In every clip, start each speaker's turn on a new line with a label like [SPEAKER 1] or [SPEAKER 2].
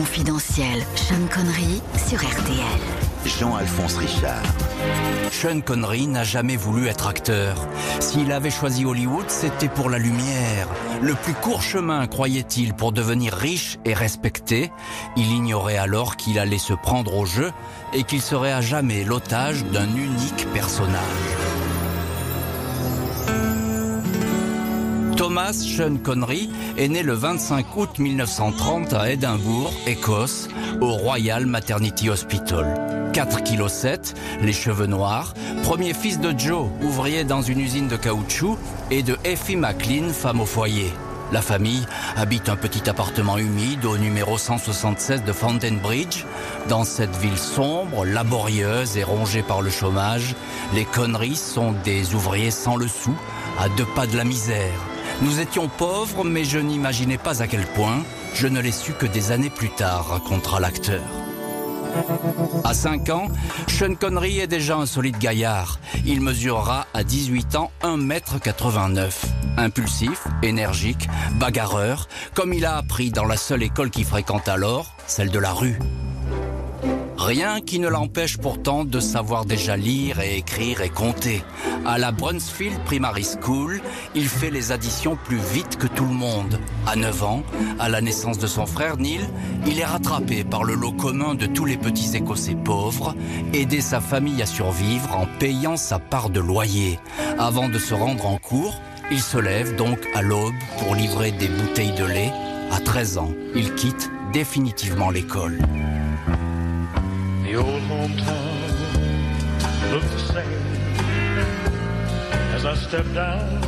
[SPEAKER 1] Confidentiel, Sean Connery sur RTL.
[SPEAKER 2] Jean-Alphonse Richard.
[SPEAKER 3] Sean Connery n'a jamais voulu être acteur. S'il avait choisi Hollywood, c'était pour la lumière. Le plus court chemin, croyait-il, pour devenir riche et respecté. Il ignorait alors qu'il allait se prendre au jeu et qu'il serait à jamais l'otage d'un unique personnage. Thomas Sean Connery est né le 25 août 1930 à Édimbourg, Écosse, au Royal Maternity Hospital. 4 kg 7, les cheveux noirs, premier fils de Joe, ouvrier dans une usine de caoutchouc, et de Effie McLean, femme au foyer. La famille habite un petit appartement humide au numéro 176 de Fountain Bridge. Dans cette ville sombre, laborieuse et rongée par le chômage, les conneries sont des ouvriers sans le sou, à deux pas de la misère. Nous étions pauvres, mais je n'imaginais pas à quel point. Je ne l'ai su que des années plus tard, racontera l'acteur. À 5 ans, Sean Connery est déjà un solide gaillard. Il mesurera à 18 ans 1m89. Impulsif, énergique, bagarreur, comme il a appris dans la seule école qu'il fréquente alors, celle de la rue. Rien qui ne l'empêche pourtant de savoir déjà lire et écrire et compter. À la Brunsfield Primary School, il fait les additions plus vite que tout le monde. À 9 ans, à la naissance de son frère Neil, il est rattrapé par le lot commun de tous les petits Écossais pauvres, aider sa famille à survivre en payant sa part de loyer. Avant de se rendre en cours, il se lève donc à l'aube pour livrer des bouteilles de lait. À 13 ans, il quitte définitivement l'école.
[SPEAKER 4] The old hometown looked the same as I stepped down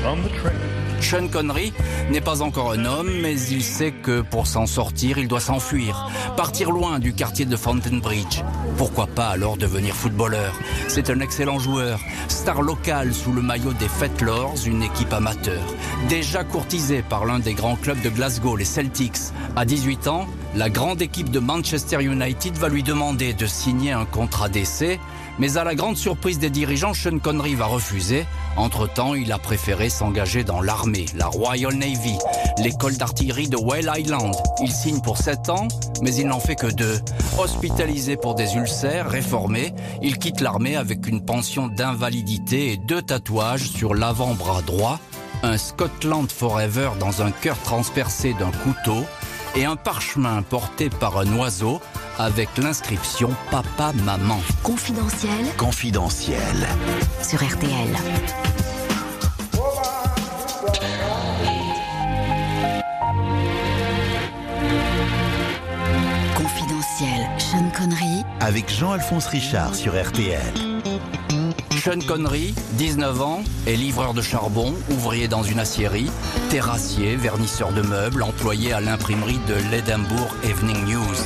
[SPEAKER 4] from the train.
[SPEAKER 3] Sean Connery n'est pas encore un homme, mais il sait que pour s'en sortir, il doit s'enfuir, partir loin du quartier de Fountain Bridge. Pourquoi pas alors devenir footballeur? C'est un excellent joueur, star local sous le maillot des Fetlors, une équipe amateur. Déjà courtisé par l'un des grands clubs de Glasgow, les Celtics. À 18 ans, la grande équipe de Manchester United va lui demander de signer un contrat d'essai, mais à la grande surprise des dirigeants, Sean Connery va refuser. Entre-temps, il a préféré s'engager dans l'armée, la Royal Navy, l'école d'artillerie de Well Island. Il signe pour 7 ans, mais il n'en fait que deux. Hospitalisé pour des ulcères, réformé, il quitte l'armée avec une pension d'invalidité et deux tatouages sur l'avant-bras droit, un Scotland Forever dans un cœur transpercé d'un couteau et un parchemin porté par un oiseau avec l'inscription Papa Maman.
[SPEAKER 1] Confidentiel
[SPEAKER 2] Confidentiel.
[SPEAKER 1] sur RTL. Confidentiel, Sean Connery
[SPEAKER 2] Avec Jean-Alphonse Richard sur RTL.
[SPEAKER 3] Sean Connery, 19 ans, est livreur de charbon, ouvrier dans une aciérie, terrassier, vernisseur de meubles, employé à l'imprimerie de l'Edinburgh Evening News.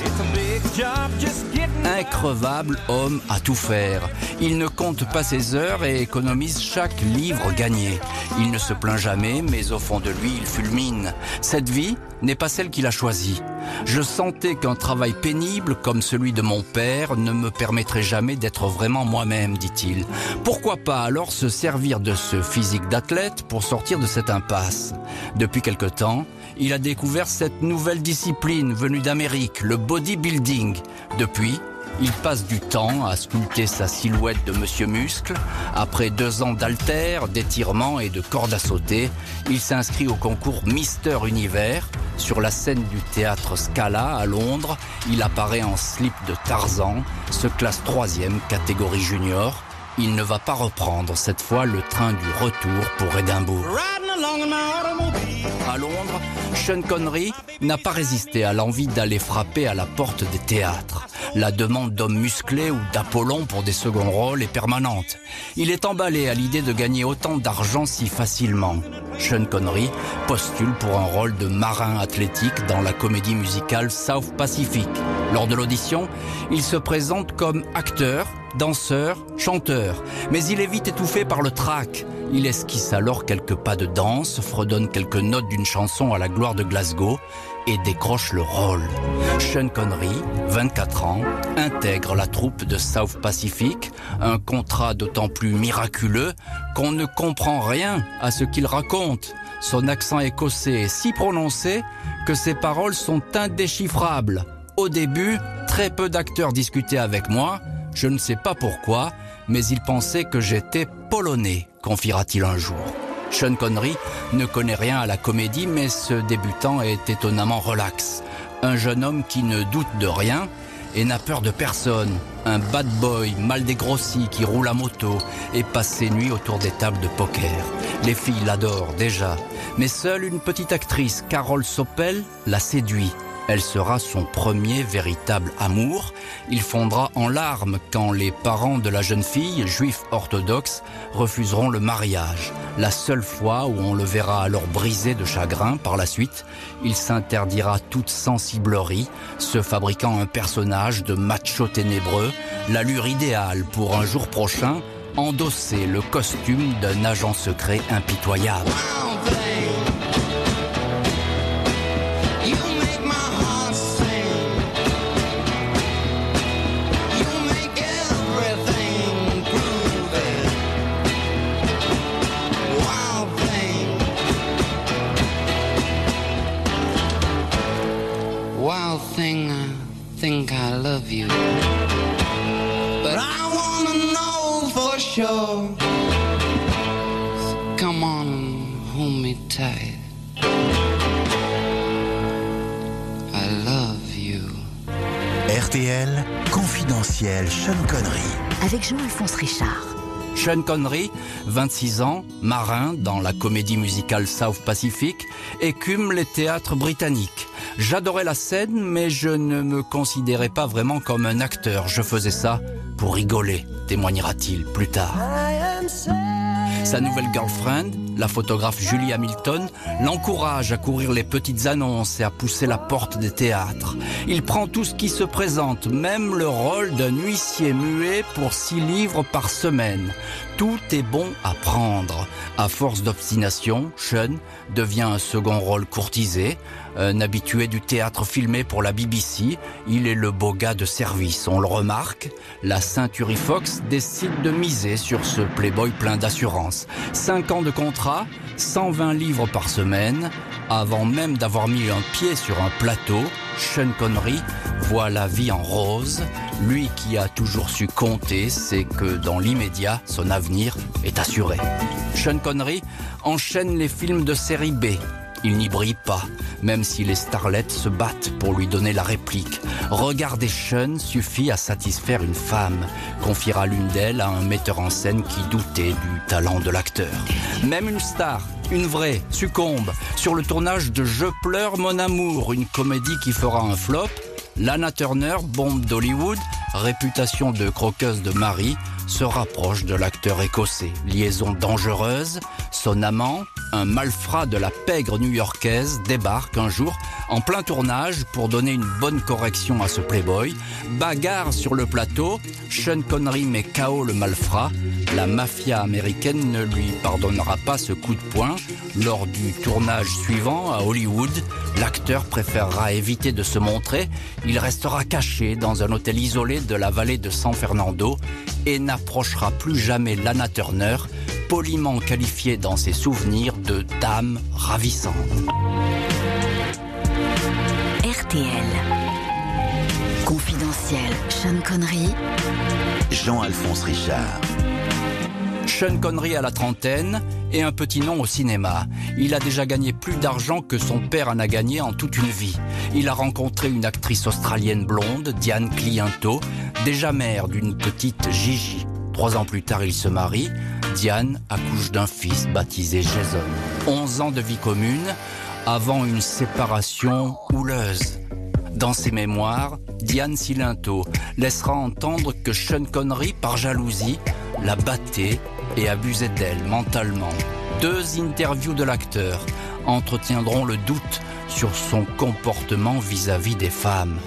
[SPEAKER 3] Increvable homme à tout faire. Il ne compte pas ses heures et économise chaque livre gagné. Il ne se plaint jamais, mais au fond de lui, il fulmine. Cette vie n'est pas celle qu'il a choisie. Je sentais qu'un travail pénible comme celui de mon père ne me permettrait jamais d'être vraiment moi-même, dit-il. Pourquoi pas alors se servir de ce physique d'athlète pour sortir de cette impasse? Depuis quelque temps, il a découvert cette nouvelle discipline venue d'Amérique, le bodybuilding. Depuis, il passe du temps à sculpter sa silhouette de Monsieur Muscle. Après deux ans d'haltères, d'étirements et de cordes à sauter, il s'inscrit au concours Mister Univers. Sur la scène du théâtre Scala à Londres, il apparaît en slip de Tarzan, se classe troisième catégorie junior. Il ne va pas reprendre cette fois le train du retour pour Édimbourg. À Londres, Sean Connery n'a pas résisté à l'envie d'aller frapper à la porte des théâtres. La demande d'hommes musclés ou d'Apollon pour des seconds rôles est permanente. Il est emballé à l'idée de gagner autant d'argent si facilement. Sean Connery postule pour un rôle de marin athlétique dans la comédie musicale South Pacific. Lors de l'audition, il se présente comme acteur, danseur, chanteur. Mais il est vite étouffé par le trac. Il esquisse alors quelques pas de danse, fredonne quelques notes d'une chanson à la gloire de Glasgow et décroche le rôle. Sean Connery, 24 ans, intègre la troupe de South Pacific, un contrat d'autant plus miraculeux qu'on ne comprend rien à ce qu'il raconte. Son accent écossais est si prononcé que ses paroles sont indéchiffrables. Au début, très peu d'acteurs discutaient avec moi, je ne sais pas pourquoi, mais ils pensaient que j'étais polonais, confiera-t-il un jour. Sean Connery ne connaît rien à la comédie, mais ce débutant est étonnamment relax. Un jeune homme qui ne doute de rien et n'a peur de personne. Un bad boy mal dégrossi qui roule à moto et passe ses nuits autour des tables de poker. Les filles l'adorent déjà, mais seule une petite actrice, Carole Soppel, la séduit. Elle sera son premier véritable amour. Il fondra en larmes quand les parents de la jeune fille, juifs orthodoxes, refuseront le mariage. La seule fois où on le verra alors brisé de chagrin par la suite, il s'interdira toute sensiblerie, se fabriquant un personnage de macho ténébreux, l'allure idéale pour un jour prochain endosser le costume d'un agent secret impitoyable.
[SPEAKER 2] RTL, confidentiel Sean Connery.
[SPEAKER 1] Avec Jean-Alphonse Richard.
[SPEAKER 3] Sean Connery, 26 ans, marin dans la comédie musicale South Pacific, écume les théâtres britanniques. J'adorais la scène, mais je ne me considérais pas vraiment comme un acteur. Je faisais ça pour rigoler, témoignera-t-il plus tard. Sa nouvelle girlfriend, la photographe Julie Hamilton, l'encourage à courir les petites annonces et à pousser la porte des théâtres. Il prend tout ce qui se présente, même le rôle d'un huissier muet pour six livres par semaine. Tout est bon à prendre. À force d'obstination, Sean devient un second rôle courtisé, un habitué du théâtre filmé pour la BBC. Il est le beau gars de service, on le remarque. La Century Fox décide de miser sur ce playboy plein d'assurance. 5 ans de contrat, 120 livres par semaine. Avant même d'avoir mis un pied sur un plateau, Sean Connery voit la vie en rose. Lui qui a toujours su compter, sait que dans l'immédiat, son avenir est assuré. Sean Connery enchaîne les films de série B. Il n'y brille pas, même si les starlettes se battent pour lui donner la réplique. Regarder Sean suffit à satisfaire une femme, confiera l'une d'elles à un metteur en scène qui doutait du talent de l'acteur. Même une star, une vraie, succombe sur le tournage de Je pleure mon amour, une comédie qui fera un flop. Lana Turner, bombe d'Hollywood, réputation de croqueuse de mari, se rapproche de l'acteur écossais. Liaison dangereuse, son amant, un malfrat de la pègre new-yorkaise, débarque un jour en plein tournage pour donner une bonne correction à ce playboy. Bagarre sur le plateau, Sean Connery met KO le malfrat. La mafia américaine ne lui pardonnera pas ce coup de poing. Lors du tournage suivant à Hollywood, l'acteur préférera éviter de se montrer. Il restera caché dans un hôtel isolé de la vallée de San Fernando et n'approchera plus jamais Lana Turner, poliment qualifiée dans ses souvenirs de dame ravissante.
[SPEAKER 1] RTL. Confidentiel. Sean Connery.
[SPEAKER 2] Jean-Alphonse Richard.
[SPEAKER 3] Sean Connery à la trentaine et un petit nom au cinéma. Il a déjà gagné plus d'argent que son père en a gagné en toute une vie. Il a rencontré une actrice australienne blonde, Diane Cliento, déjà mère d'une petite Gigi. Trois ans plus tard, il se marie. Diane accouche d'un fils baptisé Jason. Onze ans de vie commune avant une séparation houleuse. Dans ses mémoires, Diane Silinto laissera entendre que Sean Connery, par jalousie, la battait et abusait d'elle mentalement. Deux interviews de l'acteur entretiendront le doute sur son comportement vis-à-vis des femmes.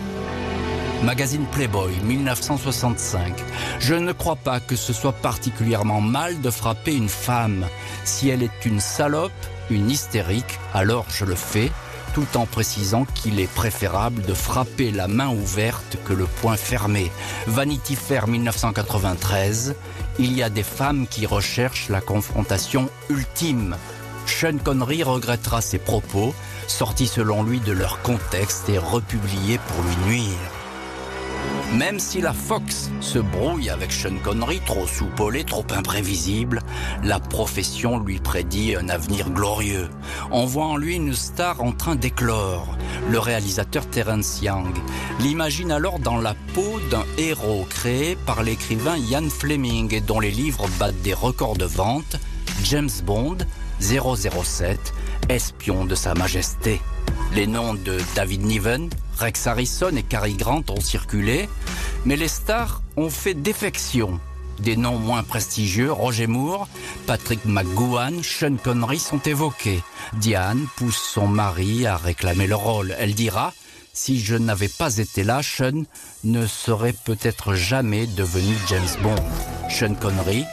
[SPEAKER 3] Magazine Playboy, 1965. Je ne crois pas que ce soit particulièrement mal de frapper une femme. Si elle est une salope, une hystérique, alors je le fais, tout en précisant qu'il est préférable de frapper la main ouverte que le poing fermé. Vanity Fair 1993, il y a des femmes qui recherchent la confrontation ultime. Sean Connery regrettera ses propos, sortis selon lui de leur contexte et republiés pour lui nuire. Même si la Fox se brouille avec Sean Connery, trop soupolé, trop imprévisible, la profession lui prédit un avenir glorieux. On voit en lui une star en train d'éclore. Le réalisateur Terence Young l'imagine alors dans la peau d'un héros créé par l'écrivain Ian Fleming et dont les livres battent des records de vente, James Bond 007, espion de Sa Majesté. Les noms de David Niven, Rex Harrison et Cary Grant ont circulé, mais les stars ont fait défection. Des noms moins prestigieux, Roger Moore, Patrick McGowan, Sean Connery sont évoqués. Diane pousse son mari à réclamer le rôle. Elle dira Si je n'avais pas été là, Sean ne serait peut-être jamais devenu James Bond. Sean Connery,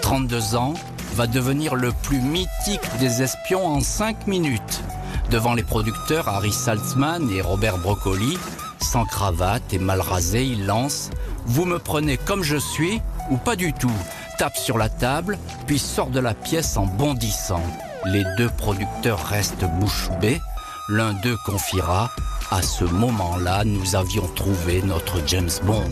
[SPEAKER 3] 32 ans, va devenir le plus mythique des espions en 5 minutes. Devant les producteurs Harry Saltzman et Robert Broccoli, sans cravate et mal rasé, il lance Vous me prenez comme je suis ou pas du tout? Tape sur la table, puis sort de la pièce en bondissant. Les deux producteurs restent bouche bée. L'un d'eux confiera À ce moment-là, nous avions trouvé notre James Bond.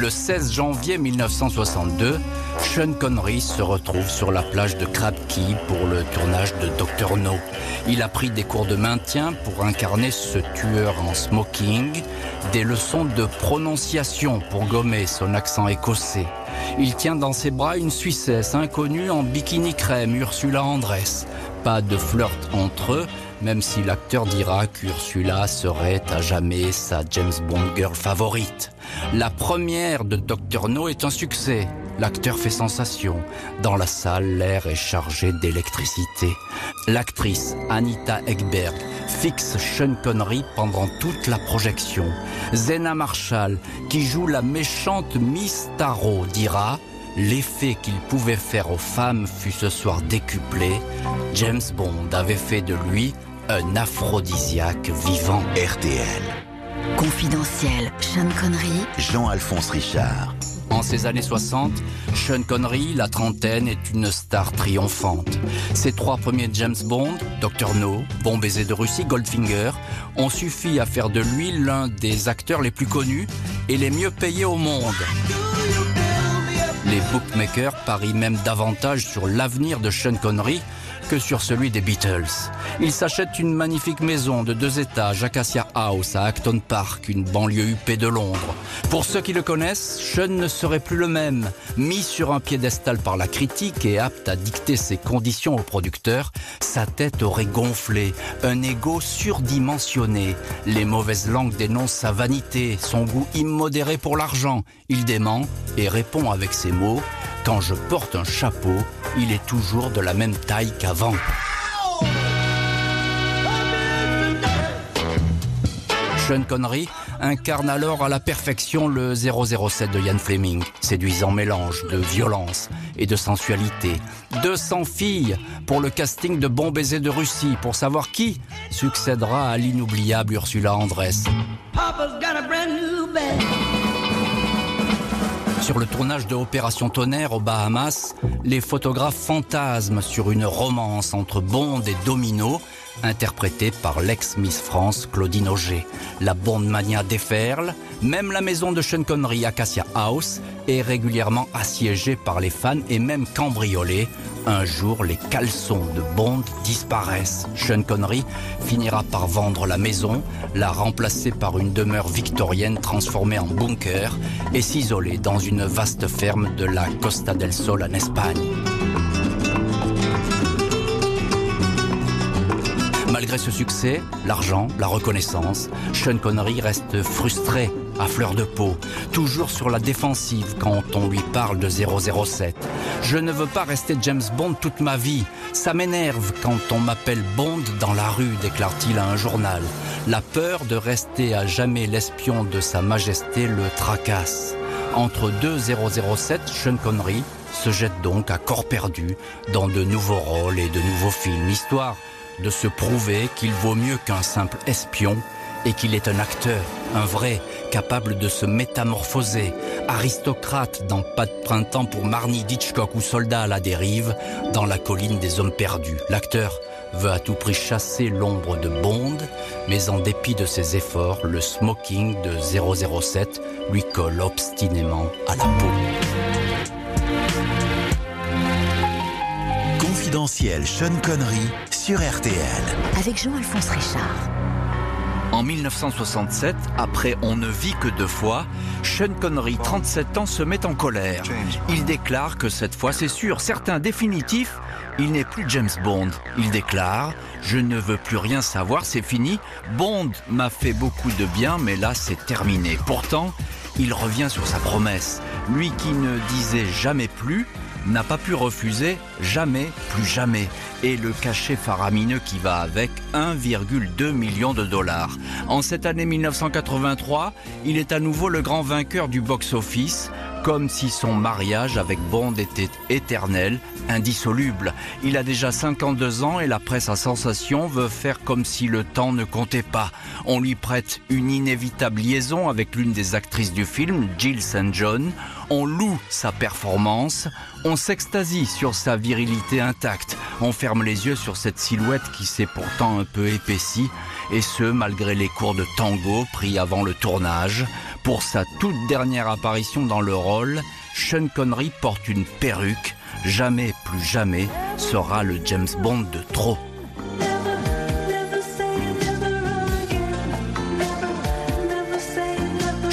[SPEAKER 3] Le 16 janvier 1962, Sean Connery se retrouve sur la plage de Crab Key pour le tournage de Dr No. Il a pris des cours de maintien pour incarner ce tueur en smoking, des leçons de prononciation pour gommer son accent écossais. Il tient dans ses bras une Suissesse inconnue en bikini crème, Ursula Andress. Pas de flirt entre eux, même si l'acteur dira qu'Ursula serait à jamais sa James Bond girl favorite. La première de Dr No est un succès. L'acteur fait sensation. Dans la salle, l'air est chargé d'électricité. L'actrice Anita Ekberg fixe Sean Connery pendant toute la projection. Zena Marshall, qui joue la méchante Miss Tarot, dira L'effet qu'il pouvait faire aux femmes fut ce soir décuplé. James Bond avait fait de lui un aphrodisiaque vivant.
[SPEAKER 2] RTL.
[SPEAKER 1] Confidentiel, Sean Connery,
[SPEAKER 2] Jean-Alphonse Richard.
[SPEAKER 3] En ces années 60, Sean Connery, la trentaine, est une star triomphante. Ses trois premiers James Bond, Dr No, Bon baiser de Russie, Goldfinger, ont suffi à faire de lui l'un des acteurs les plus connus et les mieux payés au monde. Les bookmakers parient même davantage sur l'avenir de Sean Connery que sur celui des Beatles. Il s'achète une magnifique maison de deux étages, Acacia House, à Acton Park, une banlieue huppée de Londres. Pour ceux qui le connaissent, Sean ne serait plus le même. Mis sur un piédestal par la critique et apte à dicter ses conditions aux producteurs, sa tête aurait gonflé, un ego surdimensionné. Les mauvaises langues dénoncent sa vanité, son goût immodéré pour l'argent. Il dément et répond avec ces mots Quand je porte un chapeau, il est toujours de la même taille qu'avant. Sean Connery incarne alors à la perfection le 007 de Ian Fleming, séduisant mélange de violence et de sensualité. 200 filles pour le casting de Bon baiser de Russie pour savoir qui succédera à l'inoubliable Ursula Andress. Sur le tournage de Opération Tonnerre aux Bahamas, les photographes fantasment sur une romance entre Bond et Domino, interprétée par l'ex-Miss France Claudine Auger. La Bond mania déferle, même la maison de Sean Connery, Acacia House, est régulièrement assiégée par les fans et même cambriolée. Un jour, les caleçons de Bond disparaissent. Sean Connery finira par vendre la maison, la remplacer par une demeure victorienne transformée en bunker et s'isoler dans une vaste ferme de la Costa del Sol en Espagne. Malgré ce succès, l'argent, la reconnaissance, Sean Connery reste frustré à fleur de peau, toujours sur la défensive quand on lui parle de 007. Je ne veux pas rester James Bond toute ma vie. Ça m'énerve quand on m'appelle Bond dans la rue, déclare-t-il à un journal. La peur de rester à jamais l'espion de Sa Majesté le tracasse. Entre deux 007, Sean Connery se jette donc à corps perdu dans de nouveaux rôles et de nouveaux films, histoire de se prouver qu'il vaut mieux qu'un simple espion et qu'il est un acteur, un vrai, capable de se métamorphoser, aristocrate dans Pas de printemps pour Marnie Ditchcock ou soldat à la dérive dans La colline des hommes perdus. L'acteur veut à tout prix chasser l'ombre de Bond, mais en dépit de ses efforts, le smoking de 007 lui colle obstinément à la peau.
[SPEAKER 2] Confidentiel Sean Connery sur RTL.
[SPEAKER 1] Avec Jean-Alphonse Richard.
[SPEAKER 3] En 1967, après On ne vit que deux fois, Sean Connery, 37 ans, se met en colère. Il déclare que cette fois, c'est sûr, certain, définitif, il n'est plus James Bond. Il déclare Je ne veux plus rien savoir, c'est fini. Bond m'a fait beaucoup de bien, mais là, c'est terminé. Pourtant, il revient sur sa promesse. Lui qui ne disait jamais plus, n'a pas pu refuser jamais, plus jamais. Et le cachet faramineux qui va avec 1,2 million de dollars. En cette année 1983, il est à nouveau le grand vainqueur du box-office comme si son mariage avec Bond était éternel, indissoluble. Il a déjà 52 ans et la presse à sensation veut faire comme si le temps ne comptait pas. On lui prête une inévitable liaison avec l'une des actrices du film, Jill St. John. On loue sa performance, on s'extasie sur sa virilité intacte, on ferme les yeux sur cette silhouette qui s'est pourtant un peu épaissie, et ce malgré les cours de tango pris avant le tournage. Pour sa toute dernière apparition dans le rôle, Sean Connery porte une perruque. Jamais, plus jamais, sera le James Bond de trop.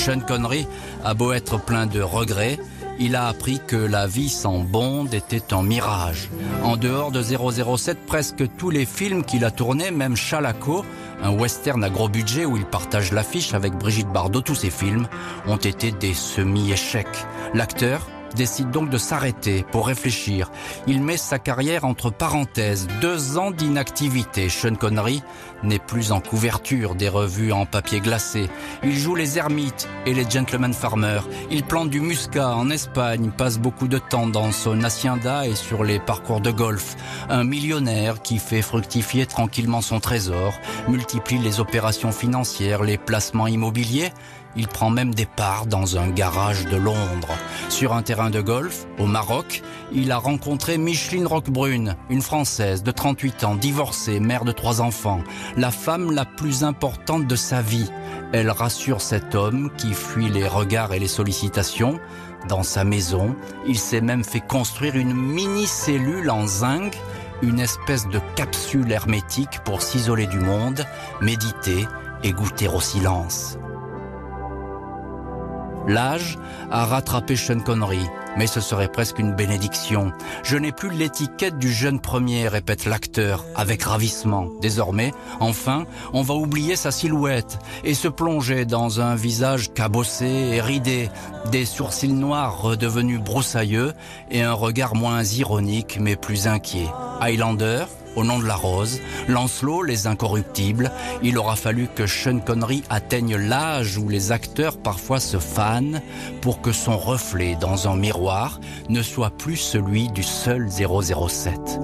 [SPEAKER 3] Sean Connery a beau être plein de regrets, il a appris que la vie sans Bond était un mirage. En dehors de 007, presque tous les films qu'il a tournés, même Chalaco, un western à gros budget où il partage l'affiche avec Brigitte Bardot, tous ses films ont été des semi-échecs. L'acteur, décide donc de s'arrêter pour réfléchir. Il met sa carrière entre parenthèses. Deux ans d'inactivité. Sean Connery n'est plus en couverture des revues en papier glacé. Il joue les ermites et les gentlemen farmers. Il plante du muscat en Espagne, passe beaucoup de temps dans son hacienda et sur les parcours de golf. Un millionnaire qui fait fructifier tranquillement son trésor, multiplie les opérations financières, les placements immobiliers il prend même des parts dans un garage de Londres. Sur un terrain de golf, au Maroc, il a rencontré Micheline Roquebrune, une Française de 38 ans, divorcée, mère de trois enfants, la femme la plus importante de sa vie. Elle rassure cet homme qui fuit les regards et les sollicitations. Dans sa maison, il s'est même fait construire une mini-cellule en zinc, une espèce de capsule hermétique pour s'isoler du monde, méditer et goûter au silence. L'âge a rattrapé Sean Connery, mais ce serait presque une bénédiction. Je n'ai plus l'étiquette du jeune premier, répète l'acteur, avec ravissement. Désormais, enfin, on va oublier sa silhouette et se plonger dans un visage cabossé et ridé, des sourcils noirs redevenus broussailleux et un regard moins ironique mais plus inquiet. Highlander, au nom de la rose, Lancelot, les incorruptibles, il aura fallu que Sean Connery atteigne l'âge où les acteurs parfois se fanent pour que son reflet dans un miroir ne soit plus celui du seul 007.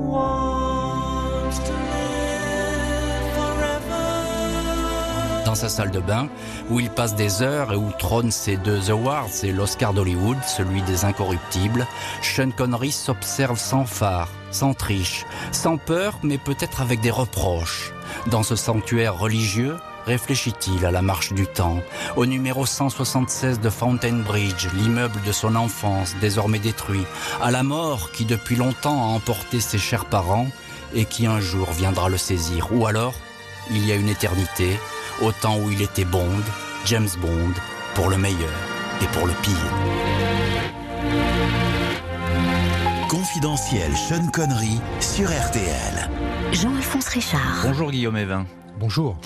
[SPEAKER 3] dans sa salle de bain, où il passe des heures et où trônent ses deux awards et l'Oscar d'Hollywood, celui des incorruptibles, Sean Connery s'observe sans phare, sans triche, sans peur, mais peut-être avec des reproches. Dans ce sanctuaire religieux, réfléchit-il à la marche du temps, au numéro 176 de Fountain Bridge, l'immeuble de son enfance désormais détruit, à la mort qui depuis longtemps a emporté ses chers parents et qui un jour viendra le saisir, ou alors il y a une éternité, au temps où il était Bond, James Bond, pour le meilleur et pour le pire.
[SPEAKER 2] Confidentiel Sean Connery sur RTL.
[SPEAKER 1] Jean-Alphonse Richard.
[SPEAKER 3] Bonjour Guillaume Evin.
[SPEAKER 5] Bonjour.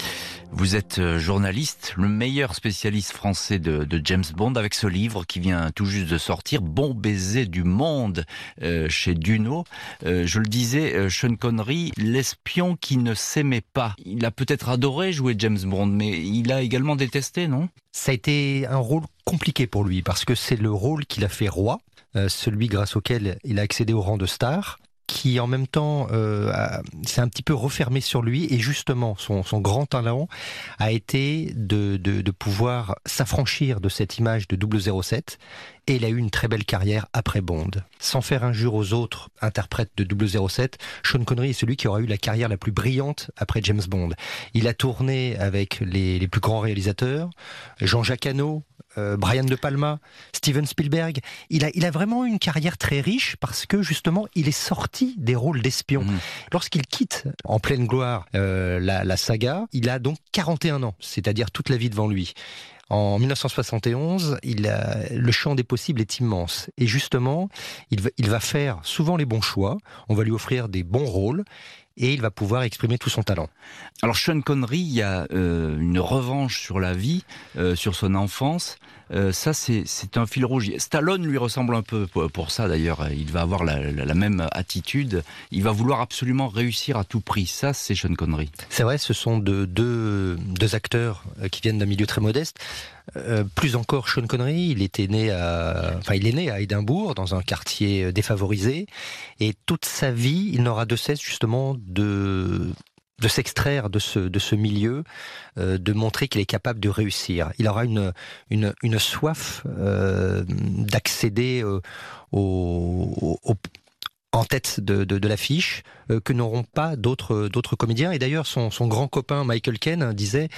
[SPEAKER 3] Vous êtes euh, journaliste, le meilleur spécialiste français de, de, James Bond, avec ce livre qui vient tout juste de sortir, Bon baiser du monde, euh, chez Duno. Euh, je le disais, Sean Connery, l'espion qui ne s'aimait pas. Il a peut-être adoré jouer James Bond, mais il a également détesté, non?
[SPEAKER 5] Ça a été un rôle compliqué pour lui, parce que c'est le rôle qu'il a fait roi, euh, celui grâce auquel il a accédé au rang de star qui en même temps euh, s'est un petit peu refermé sur lui et justement son, son grand talent a été de, de, de pouvoir s'affranchir de cette image de 007 et il a eu une très belle carrière après Bond. Sans faire injure aux autres interprètes de 007, Sean Connery est celui qui aura eu la carrière la plus brillante après James Bond. Il a tourné avec les, les plus grands réalisateurs, Jean-Jacques Hano, euh, Brian De Palma, Steven Spielberg. Il a, il a vraiment une carrière très riche parce que justement, il est sorti des rôles d'espion. Mmh. Lorsqu'il quitte en pleine gloire euh, la, la saga, il a donc 41 ans, c'est-à-dire toute la vie devant lui. En 1971, il a, le champ des possibles est immense. Et justement, il va faire souvent les bons choix. On va lui offrir des bons rôles et il va pouvoir exprimer tout son talent.
[SPEAKER 3] Alors Sean Connery, il y a euh, une revanche sur la vie, euh, sur son enfance. Euh, ça, c'est un fil rouge. Stallone lui ressemble un peu pour, ça d'ailleurs. Il va avoir la, la, la, même attitude. Il va vouloir absolument réussir à tout prix. Ça, c'est Sean Connery.
[SPEAKER 5] C'est vrai, ce sont de, deux, deux acteurs qui viennent d'un milieu très modeste. Euh, plus encore, Sean Connery, il était né à, enfin, il est né à Édimbourg, dans un quartier défavorisé, et toute sa vie, il n'aura de cesse justement de de s'extraire de ce, milieu, euh, de montrer qu'il est capable de réussir. Il aura une, une, soif euh, d'accéder euh, au, en tête de, de, l'affiche euh, que n'auront pas d'autres d'autres comédiens. Et d'ailleurs, son, son, grand copain Michael Ken disait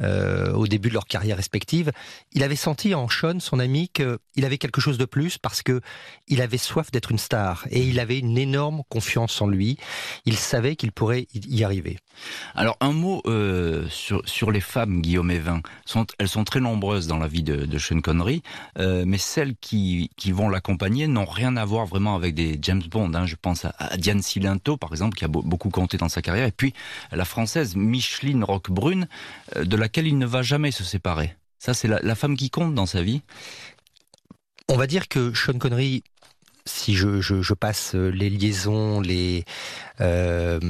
[SPEAKER 5] euh, au début de leur carrière respective, il avait senti en Sean, son ami, qu'il avait quelque chose de plus parce que il avait soif d'être une star et il avait une énorme confiance en lui. Il savait qu'il pourrait y arriver.
[SPEAKER 3] Alors un mot euh, sur, sur les femmes, Guillaume Evin. Sont, elles sont très nombreuses dans la vie de, Sean Connery, euh, mais celles qui, qui vont l'accompagner n'ont rien à voir vraiment avec des James Bond. Hein. Je pense à, Diane Silento, par exemple, qui a beaucoup compté dans sa carrière, et puis la française Micheline Roquebrune, euh, de laquelle il ne va jamais se séparer. Ça, c'est la, la femme qui compte dans sa vie
[SPEAKER 5] On va dire que Sean Connery si je, passe les liaisons, les, euh,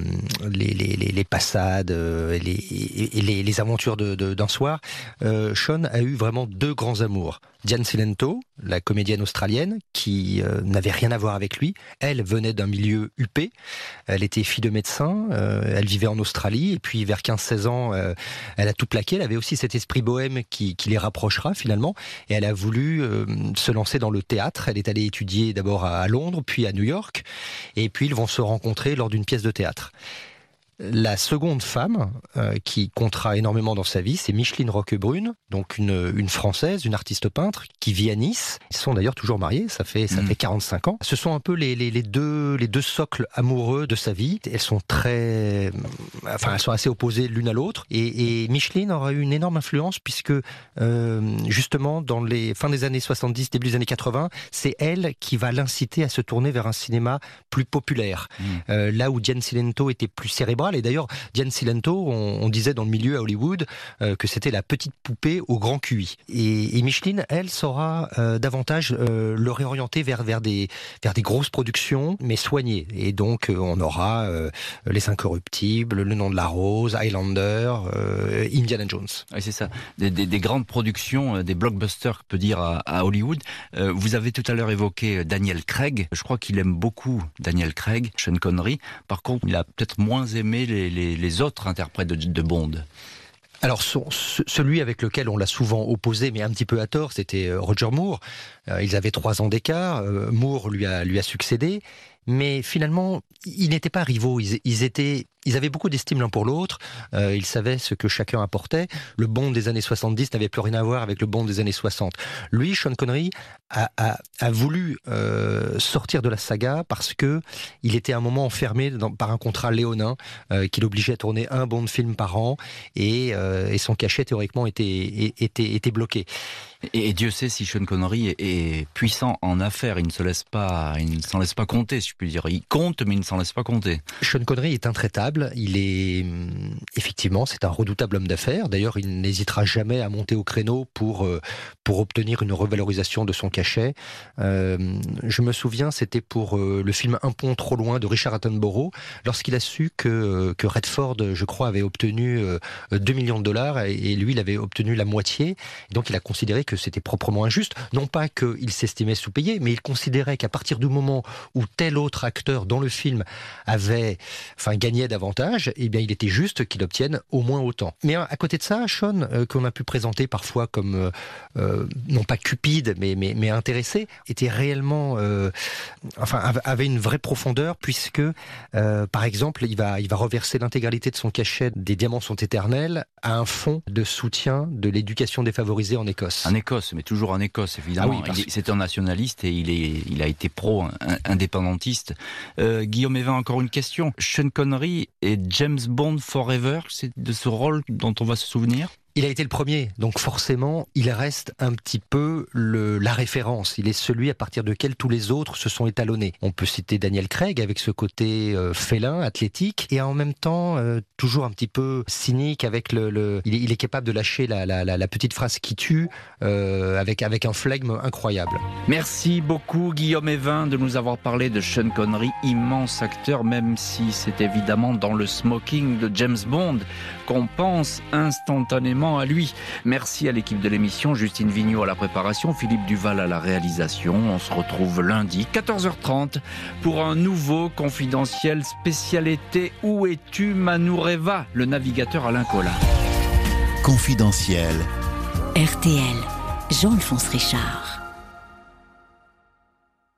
[SPEAKER 5] les, passades euh, et les, aventures d'un de, soir, euh, Sean a eu vraiment deux grands amours. Diane Cilento, la comédienne australienne, qui n'avait rien à voir avec lui. Elle venait d'un milieu huppé. Elle était fille de médecin. Elle vivait en Australie. Et puis, vers 15-16 ans, elle a tout plaqué. Elle avait aussi cet esprit bohème qui, qui les rapprochera finalement. Et elle a voulu se lancer dans le théâtre. Elle est allée étudier d'abord à, à Londres, puis à New York. Et puis, ils vont se rencontrer lors d'une pièce de théâtre. La seconde femme euh, qui comptera énormément dans sa vie, c'est Micheline Roquebrune, donc une, une française, une artiste peintre qui vit à Nice. Ils sont d'ailleurs toujours mariés, ça fait ça mmh. fait 45 ans. Ce sont un peu les, les, les, deux les deux socles amoureux de sa vie. Elles sont très, enfin elles sont assez opposées l'une à l'autre. Et, et, Micheline aura eu une énorme influence puisque euh, justement dans les fins des années 70, début des années 80, c'est elle qui va l'inciter à se tourner vers un cinéma plus populaire. Mmh. Euh, là où Diane Cilento était plus et d'ailleurs, Diane Cilento, on, on, disait dans le milieu à Hollywood euh, que c'était la petite poupée au grand QI. Et, Micheline, elle, saura euh, davantage euh, le réorienter vers, vers, des, vers des grosses productions, mais soignées. Et donc, on aura Les Incorruptibles, Le Nom de la Rose, Highlander, Indiana Jones.
[SPEAKER 3] Oui, c'est ça. Des, des, des, grandes productions, des blockbusters, que peut dire, à Hollywood. vous avez tout à l'heure évoqué Daniel Craig. Je crois qu'il aime beaucoup Daniel Craig, Sean Connery. Par contre, il a peut-être moins aimé les, autres interprètes de, Bond
[SPEAKER 5] alors celui avec lequel on l'a souvent opposé, mais un petit peu à tort, c'était euh, Roger Moore. Euh, ils avaient trois ans d'écart. Euh, Moore lui a succédé, mais finalement ils n'étaient pas rivaux. Ils étaient ils avaient beaucoup d'estime l'un pour l'autre, euh, ils savaient ce que chacun apportait. Le Bond des années 70 n'avait plus rien à voir avec le Bond des années 60. Lui, Sean Connery, a, a, a voulu euh, sortir de la saga parce que il était à un moment enfermé dans, par un contrat léonin euh, qui l'obligeait à tourner un Bond film par an et, et son cachet théoriquement était, était, était bloqué.
[SPEAKER 3] Et, Dieu sait si Sean Connery est, est, puissant en affaires, il ne se laisse pas, il ne s'en laisse pas compter, si je puis dire. Il compte, mais il ne s'en laisse pas compter.
[SPEAKER 5] Sean Connery est intraitable Il est hum, effectivement, c'est un redoutable homme d'affaires. D'ailleurs, il n'hésitera jamais à monter au créneau pour euh, pour obtenir une revalorisation de son cachet. Euh, je me souviens, c'était pour euh, le film Un pont trop loin de Richard Attenborough, lorsqu'il a su que que Redford, je crois, avait obtenu 2 millions de dollars et lui, il avait obtenu la moitié. donc, il a considéré que c'était proprement injuste. Non pas qu'il s'estimait sous-payé, mais il considérait qu'à partir du moment où tel autre acteur dans le film avait, enfin, gagné davantage, eh bien, il était juste qu'il obtienne au moins autant. Mais à côté de ça, Sean, euh, qu'on a pu présenter parfois comme euh, euh, non pas cupide, mais, mais, mais intéressé, était réellement, enfin, avait une vraie profondeur puisque, par exemple, il va, il va reverser l'intégralité de son cachet des diamants sont éternels à un fonds de soutien de l'éducation défavorisée en Écosse.
[SPEAKER 3] En Écosse, mais toujours en Écosse, évidemment. Ah oui, C'est un nationaliste et il, est, il a été pro-indépendantiste. Guillaume Evin, encore une question. Sean Connery et James Bond Forever, c'est de ce rôle dont on va se souvenir?
[SPEAKER 5] Il a été le premier, donc forcément, il reste un petit peu le, la référence. Il est celui à partir duquel tous les autres se sont étalonnés. On peut citer Daniel Craig avec ce côté euh, félin, athlétique, et en même temps euh, toujours un petit peu cynique avec le. il, est, capable de lâcher la, la, la, petite phrase qui tue euh, avec avec un flegme incroyable.
[SPEAKER 3] Merci beaucoup Guillaume Evin de nous avoir parlé de Sean Connery, immense acteur, même si c'est évidemment dans le smoking de James Bond qu'on pense instantanément à lui. Merci à l'équipe de l'émission, Justine Vignot à la préparation, Philippe Duval à la réalisation. On se retrouve lundi 14h30 pour un nouveau confidentiel spécialité Où es-tu Manureva, le navigateur Alain Collat.
[SPEAKER 2] Confidentiel.
[SPEAKER 1] RTL, Jean-Alphonse Richard.